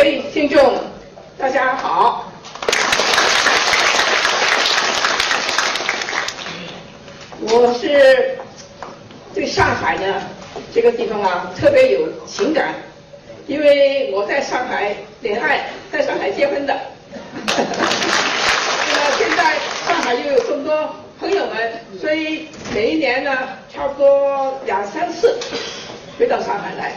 各位听众，大家好。我是对上海呢这个地方啊特别有情感，因为我在上海恋爱，在上海结婚的。那么现在上海又有这么多朋友们，所以每一年呢差不多两三次回到上海来。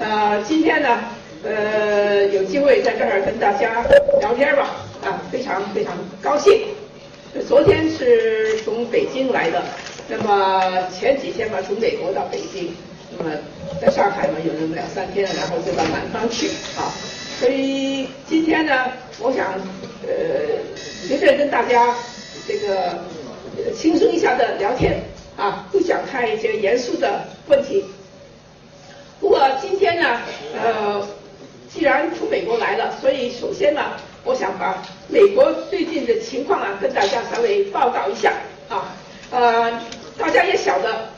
呃，今天呢，呃，有机会在这儿跟大家聊天吧，啊，非常非常高兴。昨天是从北京来的，那么前几天嘛从美国到北京，那么在上海嘛有那么两三天，然后就到南方去啊。所以今天呢，我想呃随便跟大家这个轻松一下的聊天啊，不想看一些严肃的问题。不过今天呢，呃，既然从美国来了，所以首先呢。我想把美国最近的情况啊，跟大家稍微报告一下啊。呃，大家也晓得，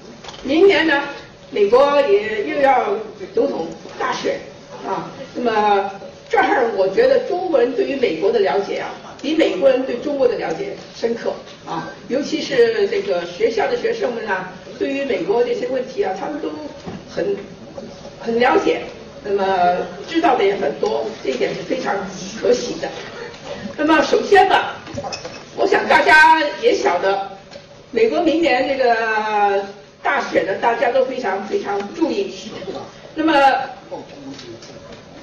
明年呢，美国也又要总统大选啊。那么这儿，我觉得中国人对于美国的了解啊，比美国人对中国的了解深刻啊。尤其是这个学校的学生们呢，对于美国这些问题啊，他们都很很了解。那么知道的也很多，这一点是非常可喜的。那么首先呢，我想大家也晓得，美国明年这个大选呢，大家都非常非常注意。那么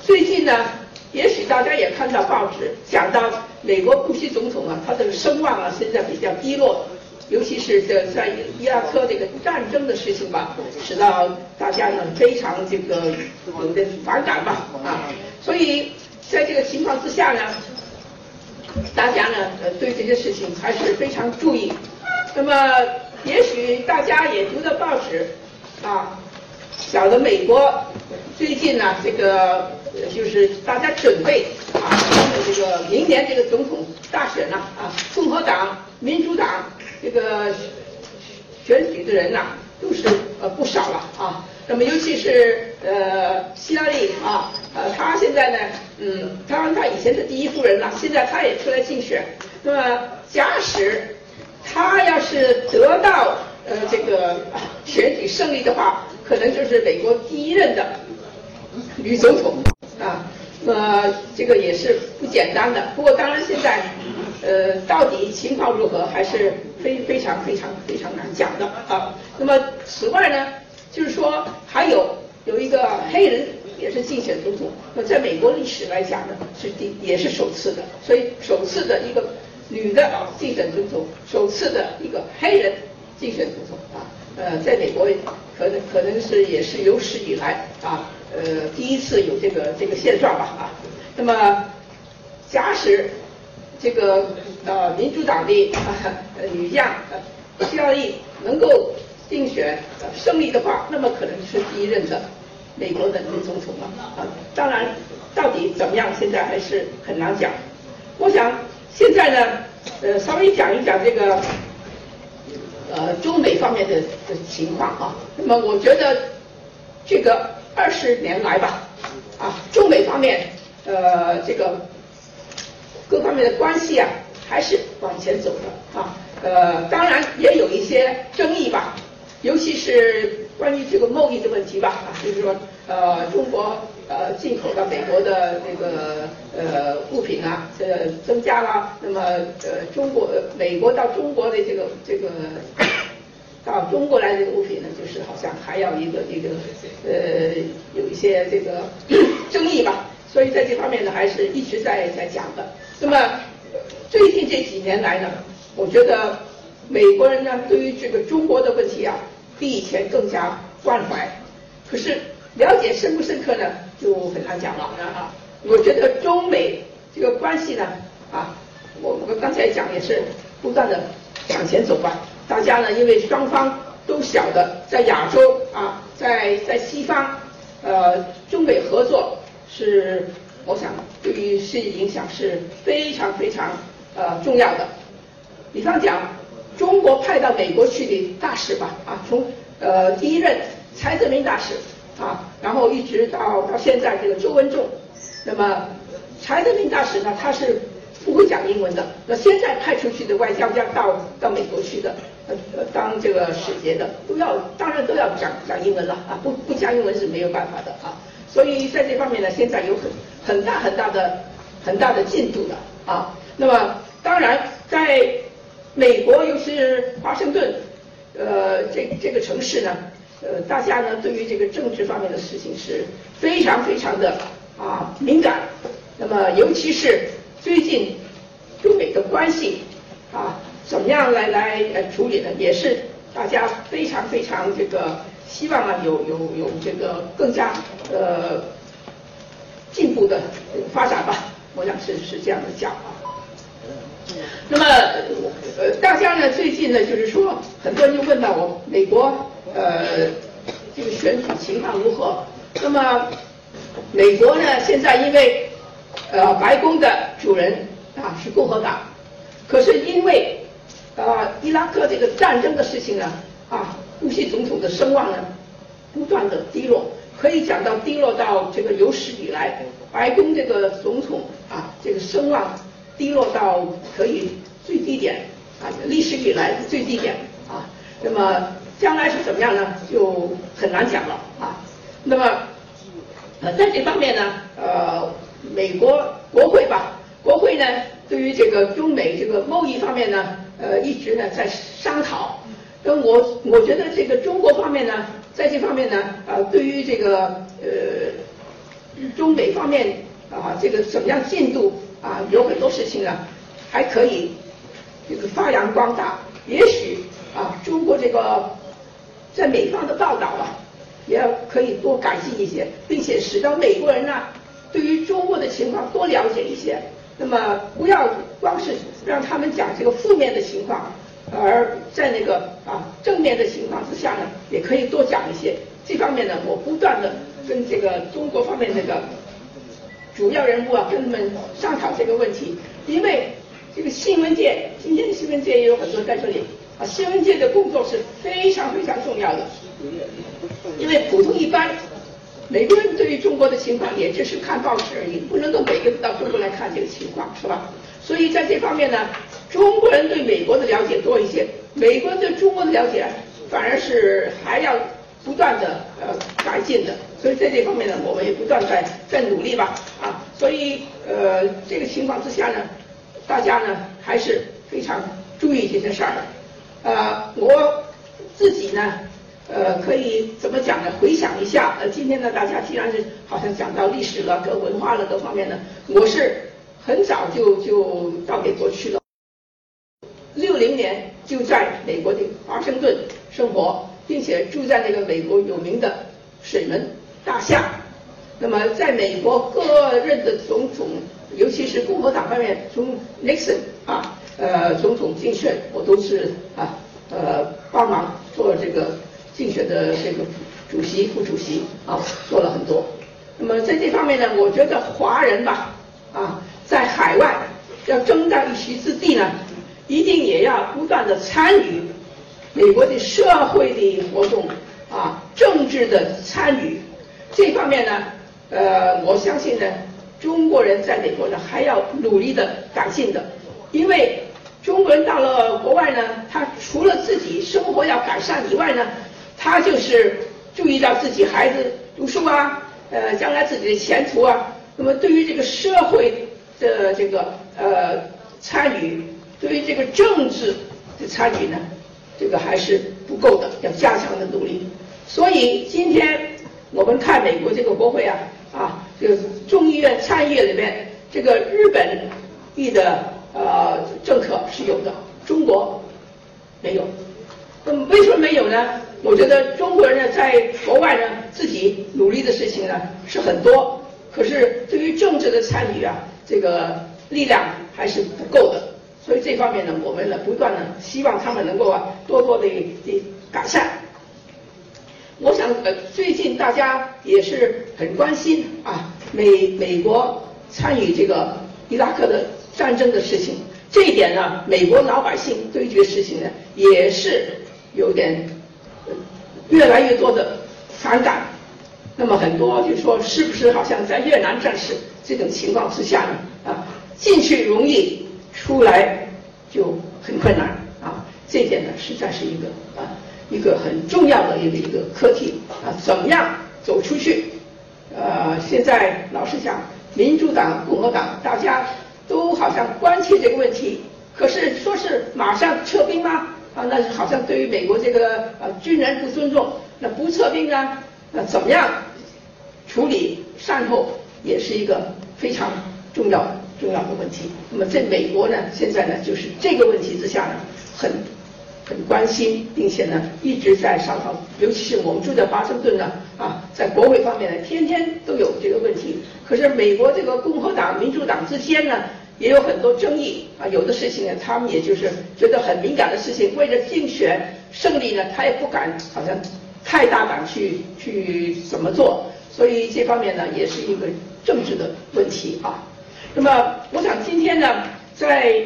最近呢，也许大家也看到报纸讲到美国布希总统啊，他的声望啊现在比较低落。尤其是这在伊拉克这个战争的事情吧，使到大家呢非常这个有点反感吧啊，所以在这个情况之下呢，大家呢呃对这些事情还是非常注意。那么也许大家也读到报纸啊，晓得美国最近呢这个就是大家准备啊这个明年这个总统大选了啊，共和党、民主党。这个选举的人呐，都是呃不少了啊。那么尤其是呃希拉里啊，呃他现在呢，嗯，当然他以前是第一夫人了，现在他也出来竞选。那么假使他要是得到呃这个选举胜利的话，可能就是美国第一任的女总统啊。那么这个也是不简单的。不过当然现在。呃，到底情况如何，还是非非常非常非常难讲的啊。那么此外呢，就是说还有有一个黑人也是竞选总统，那在美国历史来讲呢，是第也是首次的，所以首次的一个女的啊竞选总统，首次的一个黑人竞选总统啊，呃，在美国可能可能是也是有史以来啊，呃，第一次有这个这个现状吧啊。那么假使。这个呃，民主党的呃女将希拉里能够竞选胜利的话，那么可能是第一任的美国的女总统了啊。当然，到底怎么样，现在还是很难讲。我想现在呢，呃，稍微讲一讲这个呃中美方面的的情况啊。那么我觉得这个二十年来吧，啊，中美方面呃这个。各方面的关系啊，还是往前走的啊。呃，当然也有一些争议吧，尤其是关于这个贸易的问题吧啊，就是说呃，中国呃进口到美国的那个呃物品啊，呃增加了，那么呃中国美国到中国的这个这个到中国来的物品呢，就是好像还要一个一个呃有一些这个 争议吧。所以在这方面呢，还是一直在在讲的。那么最近这几年来呢，我觉得美国人呢对于这个中国的问题啊，比以前更加关怀。可是了解深不深刻呢，就很难讲了啊。我觉得中美这个关系呢，啊，我我刚才讲也是不断的向前走吧。大家呢，因为双方都晓得，在亚洲啊，在在西方，呃，中美合作。是，我想对于世界影响是非常非常呃重要的。比方讲，中国派到美国去的大使吧，啊，从呃第一任蔡泽明大使啊，然后一直到到现在这个周文重，那么柴德明大使呢，他是不会讲英文的。那现在派出去的外交家到到美国去的，呃，当这个使节的都要，当然都要讲讲英文了啊，不不讲英文是没有办法的啊。所以在这方面呢，现在有很很大很大的很大的进度的啊。那么当然，在美国又是华盛顿，呃，这这个城市呢，呃，大家呢对于这个政治方面的事情是非常非常的啊敏感。那么尤其是最近中美的关系啊，怎么样来来呃处理呢？也是大家非常非常这个。希望啊有有有这个更加呃进步的发展吧，我想是是这样的讲啊。那么呃大家呢最近呢就是说很多人就问到我美国呃这个选举情况如何？那么美国呢现在因为呃白宫的主人啊是共和党，可是因为啊伊拉克这个战争的事情呢啊。布希总统的声望呢，不断的低落，可以讲到低落到这个有史以来白宫这个总统啊，这个声望低落到可以最低点啊，历史以来最低点啊。那么将来是怎么样呢？就很难讲了啊。那么呃，在这方面呢，呃，美国国会吧，国会呢，对于这个中美这个贸易方面呢，呃，一直呢在商讨。那我我觉得这个中国方面呢，在这方面呢，啊，对于这个呃中美方面啊，这个怎么样进度啊，有很多事情呢，还可以这个发扬光大。也许啊，中国这个在美方的报道啊，也可以多改进一些，并且使得美国人呢，对于中国的情况多了解一些。那么不要光是让他们讲这个负面的情况。而在那个啊正面的情况之下呢，也可以多讲一些这方面呢。我不断的跟这个中国方面那个主要人物啊，跟他们商讨这个问题。因为这个新闻界，今天的新闻界也有很多在这里啊。新闻界的工作是非常非常重要的，因为普通一般美国人对于中国的情况也只是看报纸而已，不能够每个人到中国来看这个情况，是吧？所以在这方面呢。中国人对美国的了解多一些，美国人对中国的了解反而是还要不断的呃改进的，所以在这方面呢，我们也不断在在努力吧，啊，所以呃这个情况之下呢，大家呢还是非常注意这些事儿的，呃，我自己呢呃可以怎么讲呢？回想一下，呃，今天呢大家既然是好像讲到历史了、各文化了各方面呢，我是很早就就到美国去了。六零年就在美国的华盛顿生活，并且住在那个美国有名的水门大厦。那么，在美国各任的总统，尤其是共和党方面，从 Nixon 啊，呃，总统竞选，我都是啊，呃，帮忙做这个竞选的这个主席、副主席啊，做了很多。那么在这方面呢，我觉得华人吧，啊，在海外要争到一席之地呢。一定也要不断的参与美国的社会的活动啊，政治的参与这方面呢，呃，我相信呢，中国人在美国呢还要努力的改进的，因为中国人到了国外呢，他除了自己生活要改善以外呢，他就是注意到自己孩子读书啊，呃，将来自己的前途啊，那么对于这个社会的这个呃参与。对于这个政治的参与呢，这个还是不够的，要加强的努力。所以今天我们看美国这个国会啊，啊，这个众议院参议院里面，这个日本裔的呃政客是有的，中国没有。那么为什么没有呢？我觉得中国人呢在国外呢自己努力的事情呢是很多，可是对于政治的参与啊，这个力量还是不够的。所以这方面呢，我们呢不断的希望他们能够啊多多的的改善。我想呃最近大家也是很关心啊美美国参与这个伊拉克的战争的事情，这一点呢，美国老百姓对这个事情呢也是有点越来越多的反感。那么很多就说是不是好像在越南战事这种情况之下呢？啊，进去容易，出来就很困难啊。这点呢，实在是一个啊一个很重要的一个一个课题啊，怎么样走出去？呃，现在老实讲，民主党、共和党大家都好像关切这个问题，可是说是马上撤兵吗？啊，那好像对于美国这个呃军人不尊重，那不撤兵呢？那怎么样处理善后也是一个非常重要的重要的问题。那么在美国呢，现在呢就是这个问题之下呢，很很关心，并且呢一直在商讨。尤其是我们住在华盛顿呢，啊，在国会方面呢，天天都有这个问题。可是美国这个共和党、民主党之间呢，也有很多争议啊。有的事情呢，他们也就是觉得很敏感的事情，为了竞选胜利呢，他也不敢好像。太大胆去去怎么做？所以这方面呢，也是一个政治的问题啊。那么，我想今天呢，在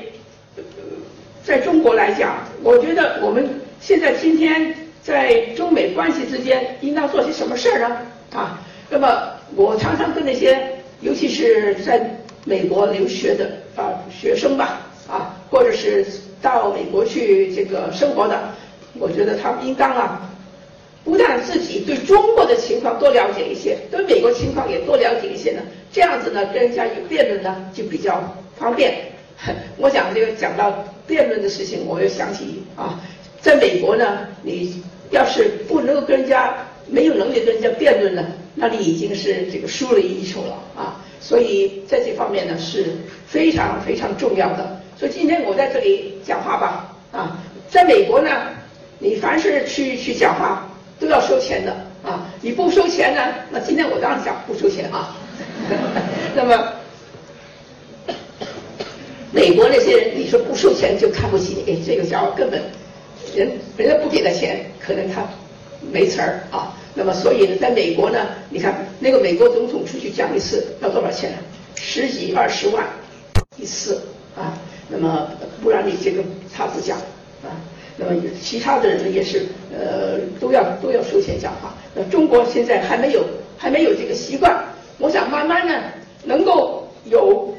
在中国来讲，我觉得我们现在今天在中美关系之间应当做些什么事儿呢？啊，那么我常常跟那些，尤其是在美国留学的啊学生吧，啊，或者是到美国去这个生活的，我觉得他们应当啊。不但自己对中国的情况多了解一些，对美国情况也多了解一些呢，这样子呢，跟人家有辩论呢就比较方便。我讲这个讲到辩论的事情，我又想起啊，在美国呢，你要是不能够跟人家没有能力跟人家辩论呢，那你已经是这个输了一筹了啊。所以在这方面呢是非常非常重要的。所以今天我在这里讲话吧，啊，在美国呢，你凡是去去讲话。都要收钱的啊！你不收钱呢？那今天我当然讲不收钱啊。那么，美国那些人，你说不收钱就看不起你，这个家伙根本人人家不给他钱，可能他没词儿啊。那么，所以呢，在美国呢，你看那个美国总统出去讲一次要多少钱？十几二十万一次啊。那么，不然你这个他不讲啊。那么其他的人呢也是呃都要都要收钱讲话。那中国现在还没有还没有这个习惯，我想慢慢呢能够有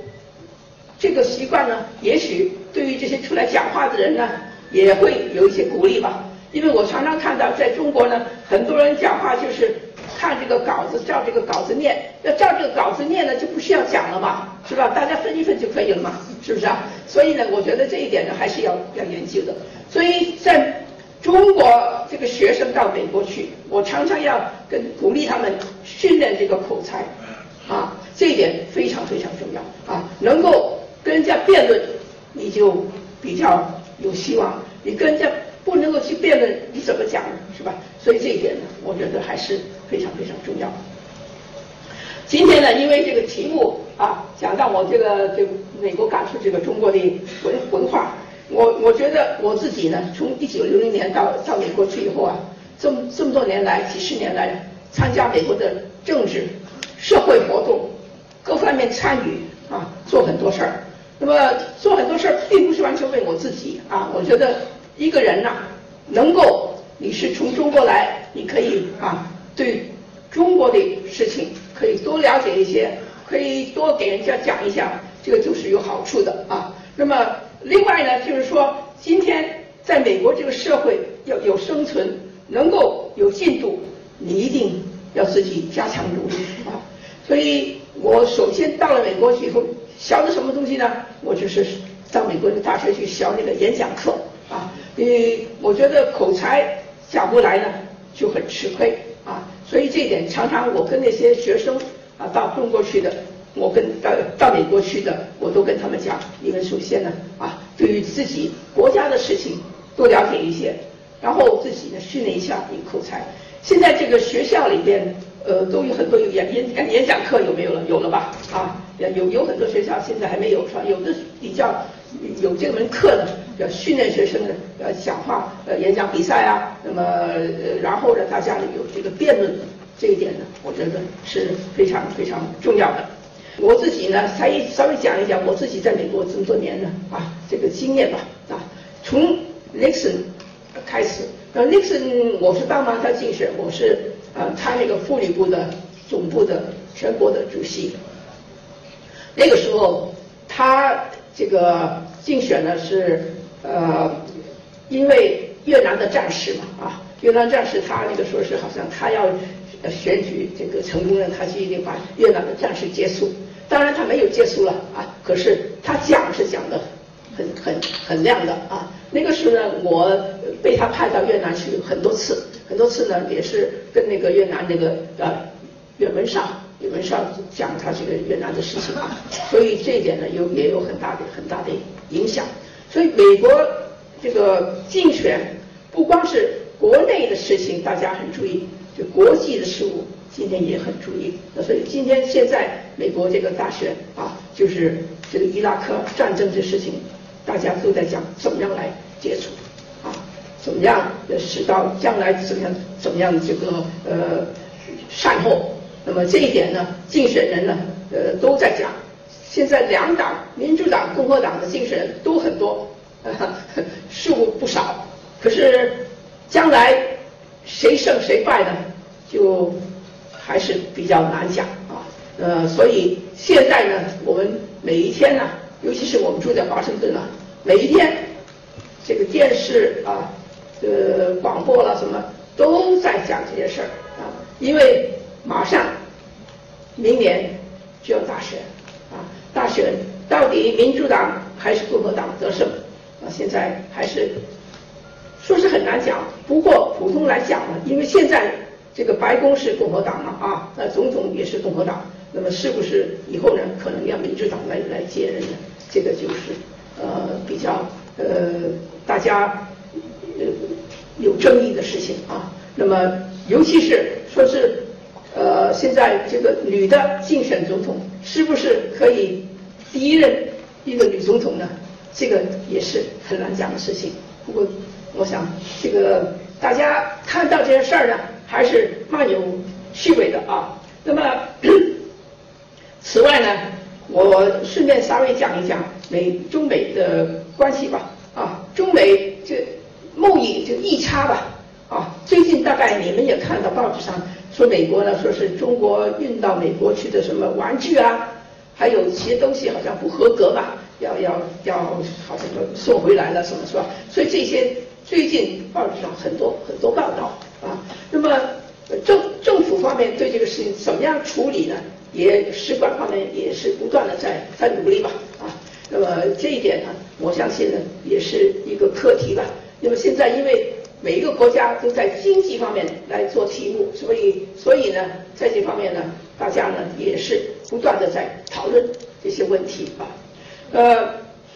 这个习惯呢，也许对于这些出来讲话的人呢也会有一些鼓励吧。因为我常常看到在中国呢，很多人讲话就是看这个稿子，照这个稿子念，要照这个稿子念呢就不需要讲了嘛，是吧？大家分一分就可以了嘛，是不是啊？所以呢，我觉得这一点呢还是要要研究的。所以在中国这个学生到美国去，我常常要跟鼓励他们训练这个口才，啊，这一点非常非常重要啊，能够跟人家辩论，你就比较有希望。你跟人家不能够去辩论，你怎么讲？是吧？所以这一点呢，我觉得还是非常非常重要。今天呢，因为这个题目啊，讲到我这个这个美国感受这个中国的文文化。我我觉得我自己呢，从一九六零年到到美国去以后啊，这么这么多年来，几十年来，参加美国的政治、社会活动，各方面参与啊，做很多事儿。那么做很多事儿，并不是完全为我自己啊。我觉得一个人呐，能够你是从中国来，你可以啊，对中国的事情可以多了解一些，可以多给人家讲一下，这个就是有好处的啊。那么。另外呢，就是说，今天在美国这个社会要有生存，能够有进度，你一定要自己加强努力啊。所以我首先到了美国以后，学的什么东西呢？我就是到美国的大学去学那个演讲课啊。因为我觉得口才讲不来呢，就很吃亏啊。所以这一点，常常我跟那些学生啊到中国去的。我跟到到美国去的，我都跟他们讲，你们首先呢，啊，对于自己国家的事情多了解一些，然后自己呢训练一下你口才。现在这个学校里边，呃，都有很多有演演演讲课，有没有了？有了吧？啊，有有很多学校现在还没有是吧？有的比较有这门课呢，要训练学生呢，呃，讲话，呃，演讲比赛啊，那么然后呢，大家有这个辩论，这一点呢，我觉得是非常非常重要的。我自己呢，才稍微讲一讲我自己在美国这么多年呢啊这个经验吧啊，从 Nixon 开始，那 Nixon 我是帮忙他竞选，我是呃他那个妇女部的总部的全国的主席。那个时候，他这个竞选呢是呃，因为越南的战士嘛啊，越南战士他那个说是好像他要选举这个成功了，他就一定把越南的战事结束。当然他没有结束了啊，可是他讲是讲的很很很亮的啊。那个时候呢，我被他派到越南去很多次，很多次呢也是跟那个越南那个呃袁文绍袁文绍讲他这个越南的事情啊，所以这一点呢有也有很大的很大的影响。所以美国这个竞选不光是国内的事情，大家很注意，就国际的事务。今天也很注意，那所以今天现在美国这个大选啊，就是这个伊拉克战争这事情，大家都在讲怎么样来解除，啊，怎么样使到将来怎么样怎么样这个呃善后。那么这一点呢，竞选人呢呃都在讲。现在两党，民主党、共和党的竞选人都很多，数不少。可是将来谁胜谁败呢？就。还是比较难讲啊，呃，所以现在呢，我们每一天呢，尤其是我们住在华盛顿啊，每一天这个电视啊，呃，广播了什么都在讲这些事儿啊，因为马上明年就要大选啊，大选到底民主党还是共和党得胜啊？现在还是说是很难讲，不过普通来讲呢，因为现在。这个白宫是共和党嘛啊，那总统也是共和党，那么是不是以后呢可能要民主党来来接任呢？这个就是呃比较呃大家呃有争议的事情啊。那么尤其是说是呃现在这个女的竞选总统，是不是可以第一任一个女总统呢？这个也是很难讲的事情。不过我想这个大家看到这些事儿呢。还是蛮有趣味的啊。那么，此外呢，我顺便稍微讲一讲美中美的关系吧。啊，中美这贸易就逆差吧。啊，最近大概你们也看到报纸上说美国呢，说是中国运到美国去的什么玩具啊，还有一些东西好像不合格吧，要要要，好像说送回来了什么是吧？所以这些最近报纸上很多很多报道。啊，那么政政府方面对这个事情怎么样处理呢？也使馆方面也是不断的在在努力吧。啊，那么这一点呢，我相信呢也是一个课题吧。那么现在因为每一个国家都在经济方面来做题目，所以所以呢，在这方面呢，大家呢也是不断的在讨论这些问题啊。呃，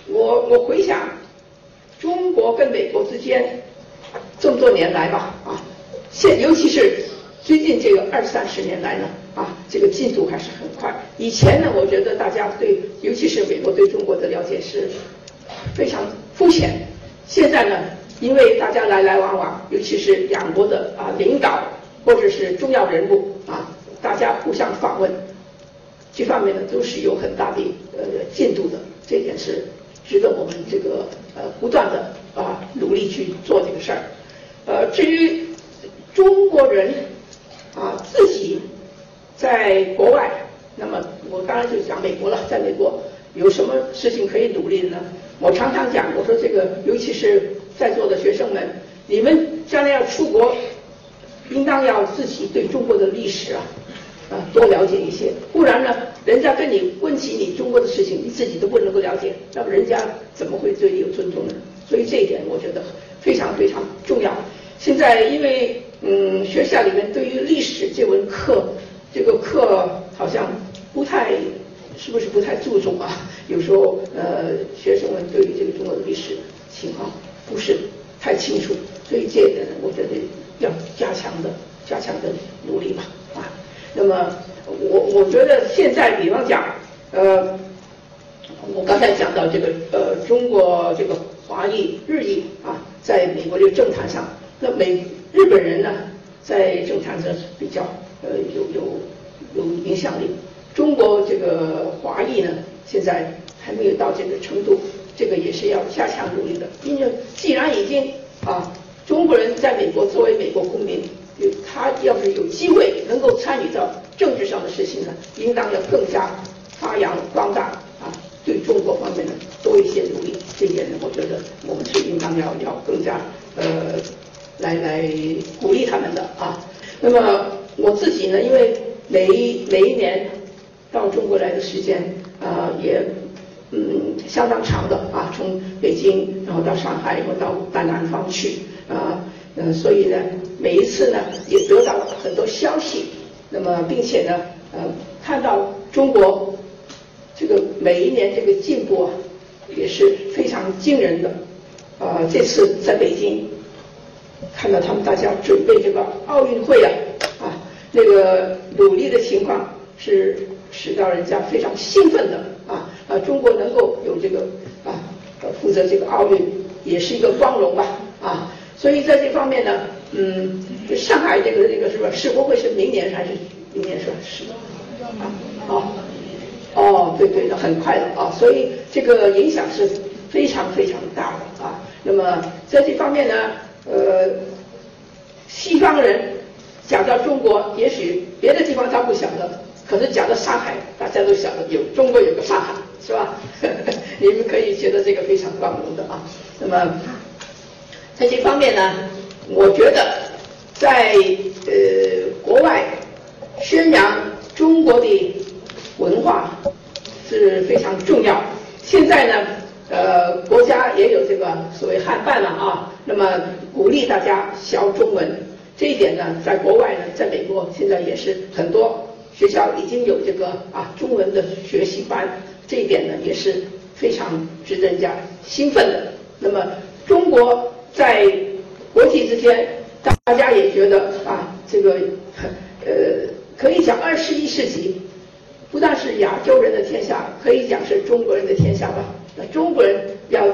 我我回想中国跟美国之间这么多年来吧，啊。现尤其是最近这个二三十年来呢，啊，这个进度还是很快。以前呢，我觉得大家对，尤其是美国对中国的了解是非常肤浅。现在呢，因为大家来来往往，尤其是两国的啊领导或者是重要人物啊，大家互相访问，这方面呢都是有很大的呃进度的。这点是值得我们这个呃不断的啊努力去做这个事儿。呃，至于。中国人啊，自己在国外，那么我当然就讲美国了。在美国有什么事情可以努力的呢？我常常讲，我说这个，尤其是在座的学生们，你们将来要出国，应当要自己对中国的历史啊啊多了解一些。不然呢，人家跟你问起你中国的事情，你自己都不能够了解，那么人家怎么会对你有尊重呢？所以这一点我觉得非常非常重要。现在因为。嗯，学校里面对于历史这门课，这个课好像不太，是不是不太注重啊？有时候呃，学生们对于这个中国的历史情况不是太清楚，所以这点我觉得要加强的，加强的努力吧啊。那么我我觉得现在比方讲，呃，我刚才讲到这个呃，中国这个华裔、日裔啊，在美国这个政坛上，那美。日本人呢，在政坛上比较呃有有有影响力。中国这个华裔呢，现在还没有到这个程度，这个也是要加强努力的。因为既然已经啊，中国人在美国作为美国公民，有他要是有机会能够参与到政治上的事情呢，应当要更加发扬光大啊，对中国方面呢多一些努力。这一点呢，我觉得我们是应当要要更加呃来来鼓励他们的啊。那么我自己呢，因为每一每一年到中国来的时间啊也。嗯，相当长的啊，从北京然后到上海，然后到到南方去啊，嗯，所以呢，每一次呢也得到了很多消息，那么并且呢，呃，看到中国这个每一年这个进步啊，也是非常惊人的啊。这次在北京看到他们大家准备这个奥运会啊，啊，那个努力的情况是使到人家非常兴奋的。啊，中国能够有这个啊，负责这个奥运，也是一个光荣吧，啊，所以在这方面呢，嗯，上海这个这个是吧？世博会是明年还是明年是吧？是啊，哦，哦，对对的，很快的啊，所以这个影响是非常非常大的啊。那么在这方面呢，呃，西方人讲到中国，也许别的地方他不晓得，可是讲到上海，大家都晓得有中国有个上海。是吧？你们可以觉得这个非常光荣的啊。那么在这方面呢，我觉得在呃国外宣扬中国的文化是非常重要。现在呢，呃，国家也有这个所谓汉办了啊。那么鼓励大家学中文，这一点呢，在国外呢，在美国现在也是很多学校已经有这个啊中文的学习班。这一点呢也是非常值得人家兴奋的。那么中国在国际之间，大家也觉得啊，这个呃可以讲二十一世纪不但是亚洲人的天下，可以讲是中国人的天下吧。那中国人要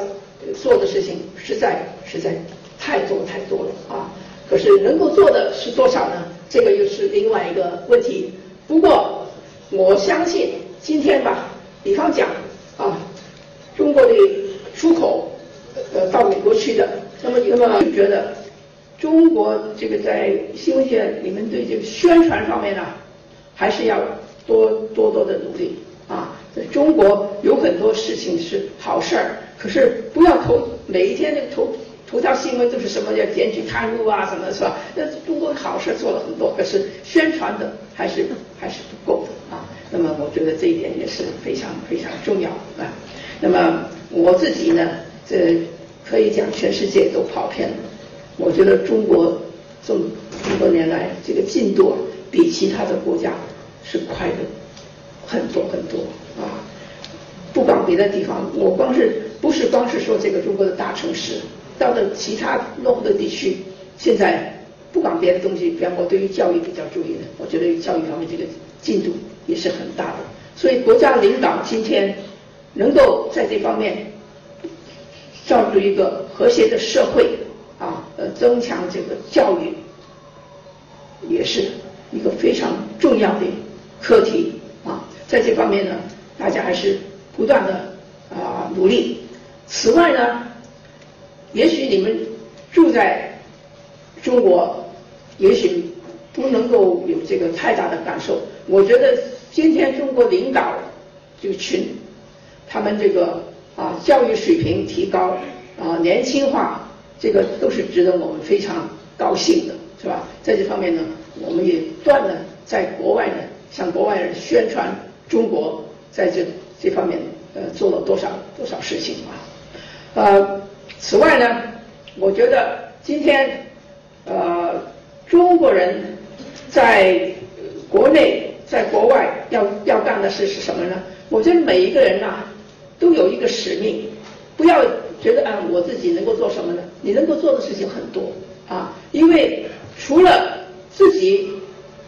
做的事情实在实在太多太多了啊。可是能够做的是多少呢？这个又是另外一个问题。不过我相信今天吧。比方讲啊，中国的出口呃到美国去的，那么那么就觉得中国这个新闻界你们对这个宣传方面呢，还是要多多多的努力啊。在中国有很多事情是好事儿，可是不要头每一天那个头头条新闻都是什么要检举贪污啊什么是吧？那中国好事做了很多，可是宣传的还是还是不够的啊。那么我觉得这一点也是非常非常重要啊。那么我自己呢，这可以讲全世界都跑偏了。我觉得中国这么多年来这个进度比其他的国家是快的很多很多啊。不管别的地方，我光是不是光是说这个中国的大城市，到了其他落后的地区，现在不管别的东西，比方我对于教育比较注意的，我觉得教育方面这个进度。也是很大的，所以国家领导今天能够在这方面造就一个和谐的社会啊，呃，增强这个教育，也是一个非常重要的课题啊。在这方面呢，大家还是不断的啊努力。此外呢，也许你们住在中国，也许不能够有这个太大的感受。我觉得。今天中国领导这个群，他们这个啊教育水平提高啊年轻化，这个都是值得我们非常高兴的，是吧？在这方面呢，我们也断了在国外呢向国外人宣传中国在这这方面呃做了多少多少事情啊。呃，此外呢，我觉得今天呃中国人在国内。在国外要要干的事是什么呢？我觉得每一个人呐，都有一个使命，不要觉得啊，我自己能够做什么呢？你能够做的事情很多啊，因为除了自己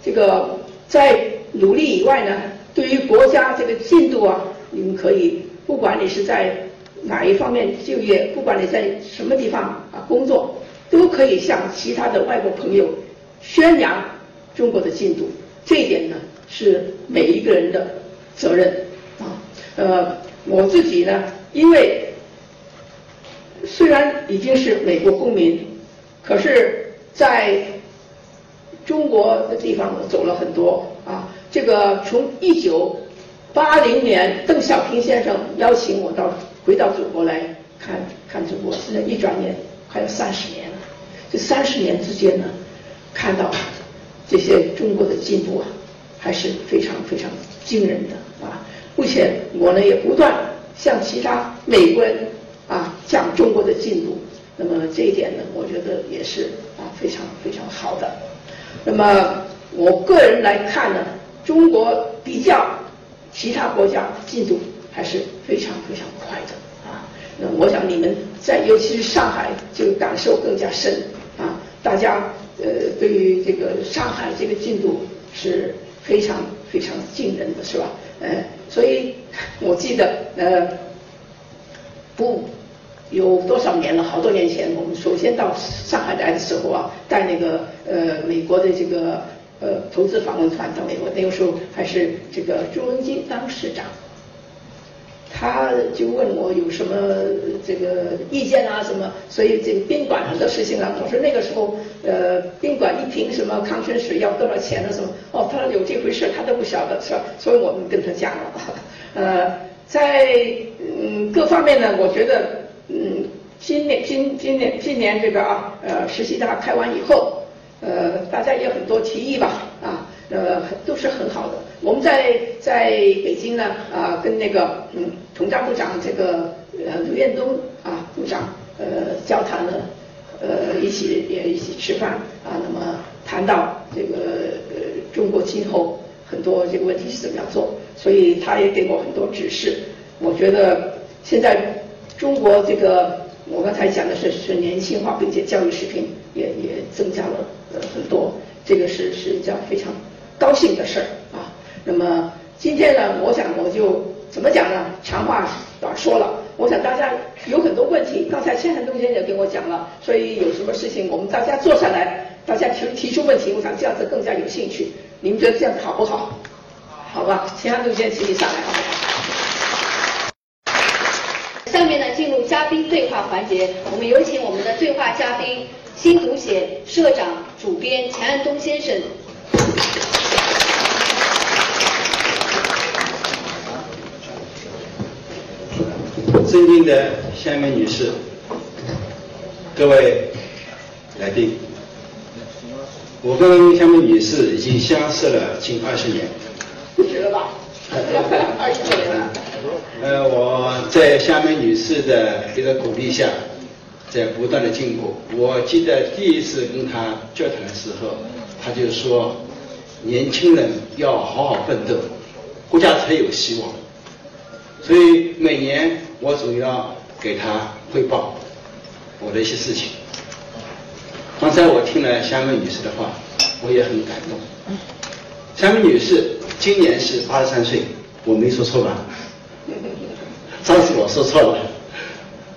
这个在努力以外呢，对于国家这个进度啊，你们可以不管你是在哪一方面就业，不管你在什么地方啊工作，都可以向其他的外国朋友宣扬中国的进度。这一点呢。是每一个人的责任啊，呃，我自己呢，因为虽然已经是美国公民，可是在中国的地方走了很多啊，这个从一九八零年邓小平先生邀请我到回到祖国来看看中国，现在一转眼快要三十年了。这三十年之间呢，看到这些中国的进步啊，还是非常非常惊人的啊。目前我呢也不断向其他美国人啊讲中国的进步，那么这一点呢，我觉得也是啊非常非常好的。那么我个人来看呢，中国比较其他国家进度还是非常非常快的啊。那我想你们在尤其是上海就感受更加深啊。大家呃对于这个上海这个进度是非常非常惊人的是吧？呃，所以我记得呃不有多少年了，好多年前我们首先到上海来的时候啊，带那个呃美国的这个呃投资访问团到美国，那个时候还是这个朱镕基当市长。他就问我有什么这个意见啊什么，所以这个宾馆很多事情啊，我说那个时候呃宾馆一瓶什么矿泉水要多少钱啊什么，哦他说有这回事他都不晓得是吧？所以我们跟他讲了，呃在嗯各方面呢，我觉得今年今今年今年这个啊呃十七大开完以后，呃大家也有很多提议吧啊。呃，都是很好的。我们在在北京呢，啊，跟那个嗯，统战部长这个呃刘彦东啊部长呃交谈了，呃一起也一起吃饭啊，那么谈到这个呃中国今后很多这个问题是怎么样做，所以他也给我很多指示。我觉得现在中国这个我刚才讲的是是年轻化，并且教育水平也也增加了呃很多，这个是是一件非常。高兴的事儿啊，那么今天呢，我想我就怎么讲呢？长话短说了。我想大家有很多问题，刚才钱寒东先生也跟我讲了，所以有什么事情我们大家坐下来，大家提提出问题，我想这样子更加有兴趣。你们觉得这样好不好？好吧，钱寒东先生请你上来面呢，进入嘉宾对话环节，我们有请我们的对话嘉宾新读写社长、主编钱安东先生。尊敬的香美女士，各位来宾，我跟下面女士已经相识了近二十年，不止了吧？二十年了。呃，我在香美女士的一个鼓励下，在不断的进步。我记得第一次跟她交谈的时候，她就说：“年轻人要好好奋斗，国家才有希望。”所以每年我总要给她汇报我的一些事情。刚才我听了香美女士的话，我也很感动。香美女士今年是八十三岁，我没说错吧？上次我说错了。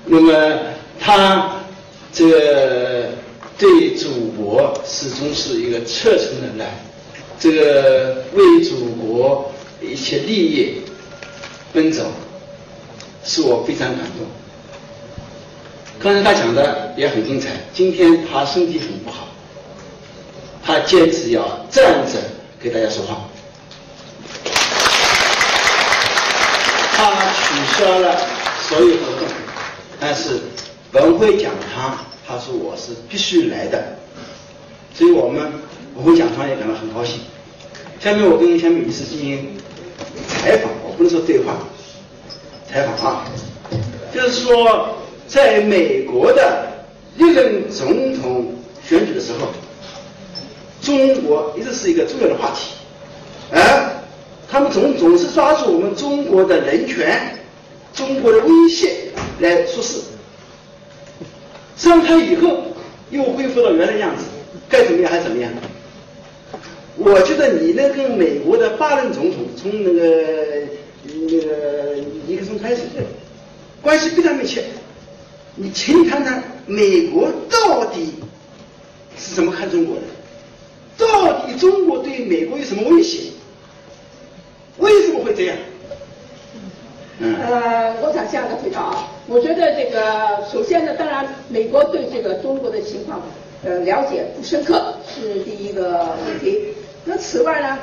那么他这个对祖国始终是一个赤诚的爱，这个为祖国一切利益。奔走，使我非常感动。刚才他讲的也很精彩。今天他身体很不好，他坚持要站着给大家说话。他取消了所有活动，但是文会讲堂，他说我是必须来的，所以我们文会讲堂也感到很高兴。下面我跟下面女士进行采访。我不能说对话，采访啊，就是说，在美国的历任总统选举的时候，中国一直是一个重要的话题，而他们总总是抓住我们中国的人权、中国的威胁来说事。上台以后又恢复到原来样子，该怎么样还怎么样？我觉得你能跟美国的八任总统从那个。那个尼克松开始，关系非常密切。你请你谈谈美国到底是怎么看中国的？到底中国对美国有什么威胁？为什么会这样？呃，我想这样的回答啊。我觉得这个首先呢，当然美国对这个中国的情况呃了解不深刻是第一个问题。那此外呢？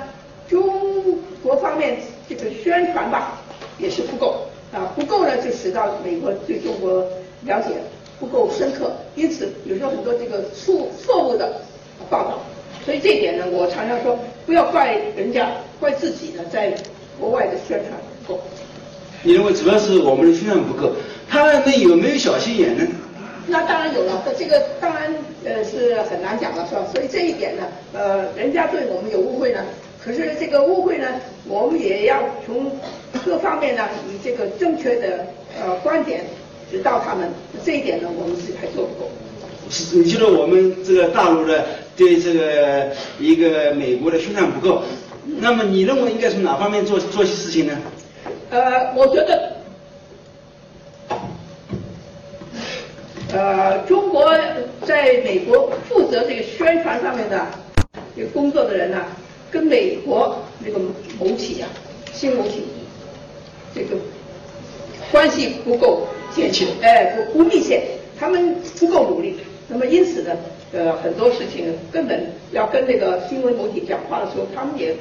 中国方面这个宣传吧也是不够啊，不够呢就使到美国对中国了解不够深刻，因此有时候很多这个错错误的报道。所以这一点呢，我常常说，不要怪人家，怪自己呢，在国外的宣传不够。你认为主要是我们的宣传不够，他们有没有小心眼呢？那当然有了，这个当然呃是很难讲了，是吧？所以这一点呢，呃，人家对我们有误会呢，可是这个误会呢，我们也要从各方面呢，以这个正确的呃观点指导他们。这一点呢，我们是还做不够。是，你觉得我们这个大陆的对这个一个美国的宣传不够？那么你认为应该从哪方面做做些事情呢？呃，我觉得，呃，中国在美国负责这个宣传上面的这个工作的人呢，跟美国那个某企啊，新某企，这个关系不够接近，哎，不不密切，他们不够努力。那么因此呢，呃，很多事情根本要跟那个新闻媒体讲话的时候，他们也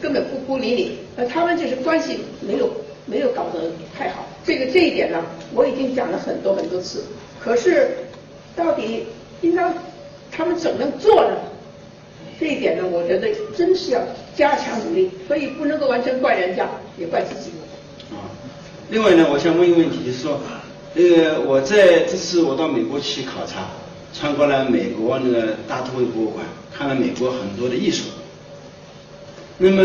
根本不不理你，呃，他们就是关系没有没有搞得太好。这个这一点呢，我已经讲了很多很多次。可是到底应当他们怎么做呢？这一点呢，我觉得真是要加强努力，所以不能够完全怪人家，也怪自己。啊，另外呢，我想问一个问题，就是说。呃，我在这次我到美国去考察，参观了美国那个大都会博物馆，看了美国很多的艺术。那么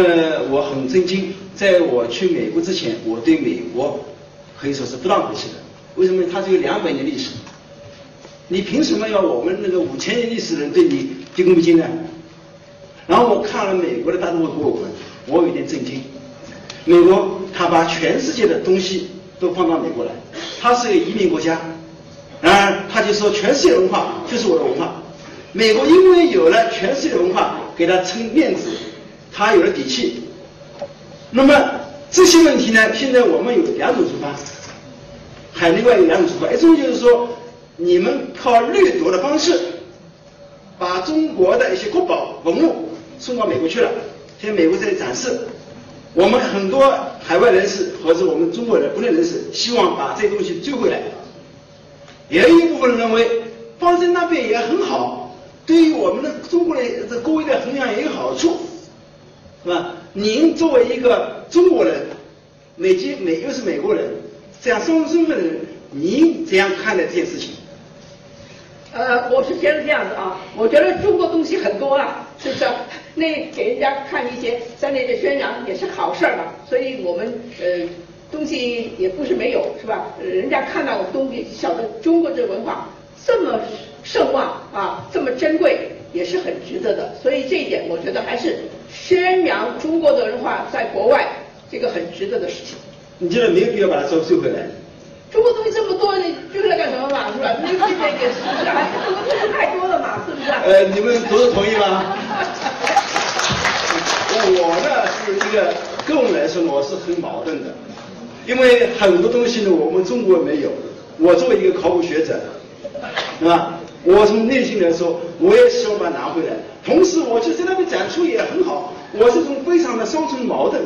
我很震惊，在我去美国之前，我对美国可以说是不当回事的。为什么？它只有两百年历史，你凭什么要我们那个五千年历史的人对你毕恭毕敬呢？然后我看了美国的大都会博物馆，我有点震惊。美国他把全世界的东西都放到美国来。它是个移民国家，然而就说全世界文化就是我的文化。美国因为有了全世界的文化，给他撑面子，他有了底气。那么这些问题呢？现在我们有两种出发，海内外有两种出发。一种就是说，你们靠掠夺的方式，把中国的一些国宝文物送到美国去了，现在美国在展示。我们很多海外人士或者我们中国的国内人士，希望把这些东西追回来。也有一部分人认为放在那边也很好，对于我们的中国的这各位的弘扬也有好处，是吧？您作为一个中国人，美籍美又是美国人，这样双重身份的人，您怎样看待这件事情？呃，我是觉得这样子啊，我觉得中国东西很多啊，是不是？那给人家看一些在那边宣扬也是好事儿嘛。所以我们呃东西也不是没有，是吧？人家看到我们东西，晓得中国这文化这么盛旺啊，这么珍贵，也是很值得的。所以这一点，我觉得还是宣扬中国的文化在国外这个很值得的事情。你觉得没有必要把它收收回来？中国东西这么多，你追回来干什么嘛？是吧？那这边也是啊，中国东西太多了嘛，是不是？呃，你们都是同意吗？我呢是一个个人来说呢，我是很矛盾的，因为很多东西呢我们中国没有。我作为一个考古学者，是吧？我从内心来说，我也希望把它拿回来。同时，我就在那边展出也很好。我是种非常的双重矛盾。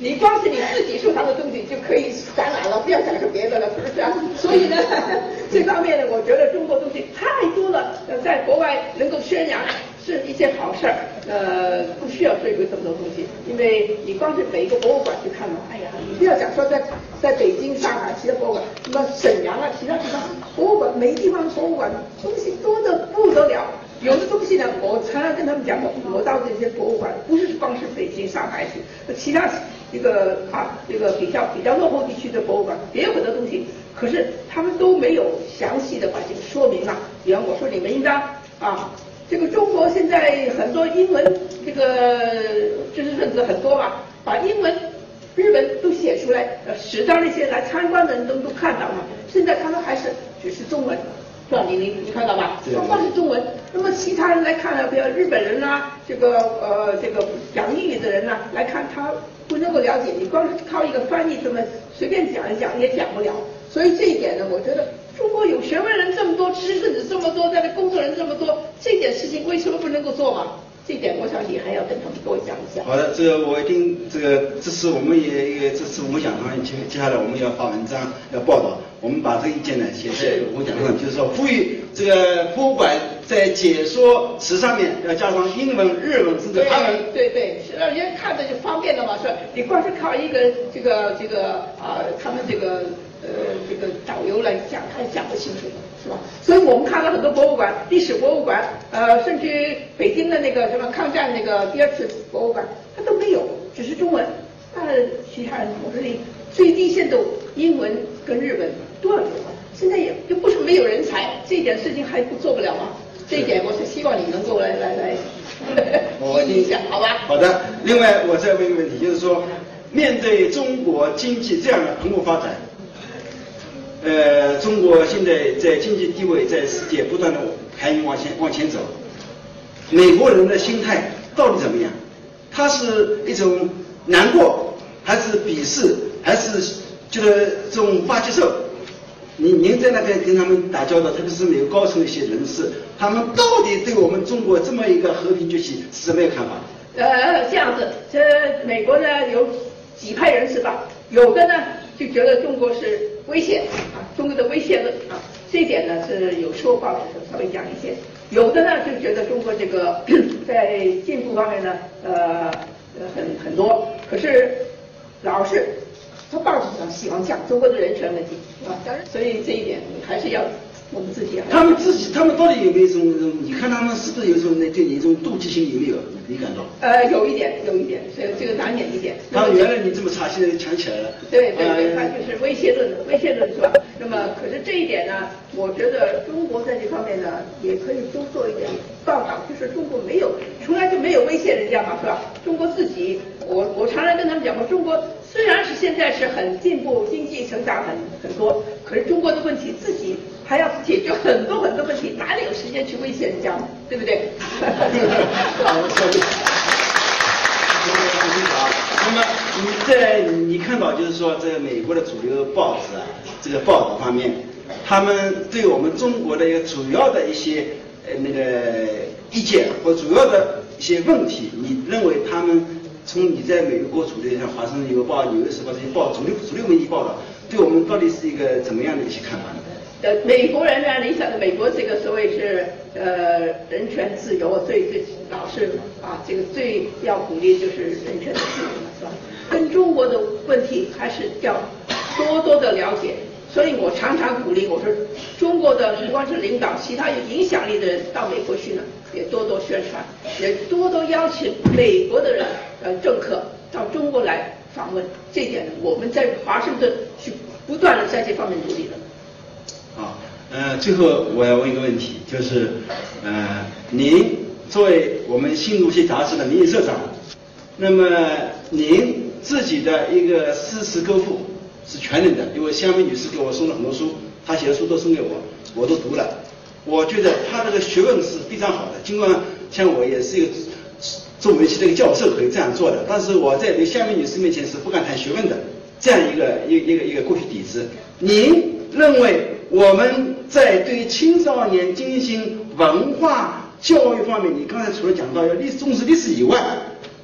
你光是你自己收藏的东西就可以展览了，不要讲说别的了，是不是？所以呢，这方面呢，我觉得中国东西太多了，在国外能够宣扬是一件好事儿。呃，不需要追回这么多东西，因为你光是每一个博物馆去看嘛，哎呀，你不要讲说在在北京、上海其他博物馆，什么沈阳啊，其他地方博物馆，每地方博物馆东西多的不得了。有的东西呢，我常常跟他们讲我，我到这些博物馆，不是光是北京、上海去，其他一个啊，这个比较比较落后地区的博物馆也有很多东西，可是他们都没有详细的把这个说明啊。比方我说你们应当啊，这个中国现在很多英文这个知识分子很多嘛，把英文、日文都写出来，使到那些来参观的人都都看到嘛。现在他们还是只是中文。是吧？你你你看到吧？双方是中文。那么其他人来看呢？比如日本人呐，这个呃这个讲英语的人呐，来看他不能够了解。你光是靠一个翻译这么随便讲一讲也讲不了。所以这一点呢，我觉得中国有学问人这么多，知识分子这么多，在那工作人这么多，这点事情为什么不能够做嘛？这点我想你还要跟他们多讲一下。好的，这个我一定这个这次我们也也这次我们讲堂接接下来我们要发文章要报道，我们把这个意见呢写在我讲堂上，就是说呼吁这个博物馆在解说词上面要加上英文、日文甚至韩文。对对，让人看着就方便了嘛，是吧？你光是靠一个这个这个啊、他们这个呃这个导游来讲，他也讲不清楚的，是吧？所以我们看了很多博物馆，历史博物馆，呃，甚至北京的那个什么抗战那个第二次博物馆，它都没有，只是中文。那其他人，我说你最低限度英文跟日文都要有啊。现在也又不是没有人才，这一点事情还不做不了吗？这一点我是希望你能够来来来我提一下，好吧？好的。另外，我再问一个问题，就是说，面对中国经济这样的蓬勃发展，呃，中国现在在经济地位在世界不断的排名往前往前走，美国人的心态到底怎么样？他是一种难过，还是鄙视，还是觉得这种无法接受？您您在那边跟他们打交道，特别是美国高层的一些人士，他们到底对我们中国这么一个和平崛起是什么样看法？呃，这样子，这美国呢有几派人士吧，有的呢就觉得中国是威胁啊，中国的威胁论啊，这一点呢是有时候报的时候稍微讲一些，有的呢就觉得中国这个 在进步方面呢，呃很很多，可是老是他报纸上喜欢讲中国的人权问题啊，所以这一点还是要我们自己还要他们自己，他们到底有没有一种？你看他们是不是有一种那对你一种妒忌心有没有？你感到？呃，有一点，有一点，这个这个难免一点。他们原来你这么差，现在强起来了。对对对，它呃就是威胁论，威胁论是吧？那么，可是这一点呢，我觉得中国在这方面呢，也可以多做一点报道，就是中国没有，从来就没有威胁人家嘛，是吧？中国自己，我我常常跟他们讲过，中国虽然是现在是很进步，经济成长很很多，可是中国的问题自己还要解决很多很多问题，哪里有时间去威胁人家？对不对？好，说的。那么你在你看到就是说，这个美国的主流报纸啊，这个报道方面，他们对我们中国的一个主要的一些呃那个意见或主要的一些问题，你认为他们从你在美国处的像《华盛顿邮报》《纽约时报》这些报主流主流媒体报道，对我们到底是一个怎么样的一些看法呢？呃，美国人呢，你晓得美国这个所谓是呃人权自由，最最老是啊，这个最要鼓励就是人权的自由嘛，是吧？跟中国的问题还是要多多的了解，所以我常常鼓励我说，中国的不光是领导，其他有影响力的人到美国去呢，也多多宣传，也多多邀请美国的人呃政客到中国来访问，这点呢，我们在华盛顿去不断的在这方面努力的。啊，呃，最后我要问一个问题，就是，呃，您作为我们新读系杂志的名誉社长，那么您自己的一个诗词歌赋是全能的，因为香梅女士给我送了很多书，她写的书都送给我，我都读了，我觉得她这个学问是非常好的，尽管像我也是一个做围棋的一个教授可以这样做的，但是我在对香美女士面前是不敢谈学问的，这样一个一一个一个过去底子。您认为我们在对青少年进行文化教育方面，你刚才除了讲到要历重视历史以外，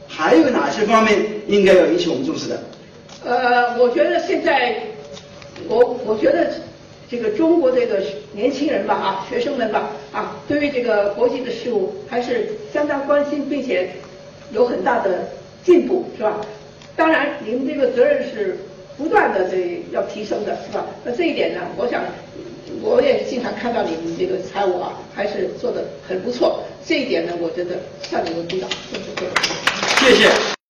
还有哪些方面应该要引起我们重视的？呃，我觉得现在，我我觉得这个中国这个年轻人吧啊，学生们吧啊，对于这个国际的事务还是相当关心，并且有很大的进步，是吧？当然，你们这个责任是不断的这要提升的，是吧？那这一点呢，我想我也经常看到你们这个财务啊，还是做的很不错。这一点呢，我觉得向你们鼓掌，谢谢。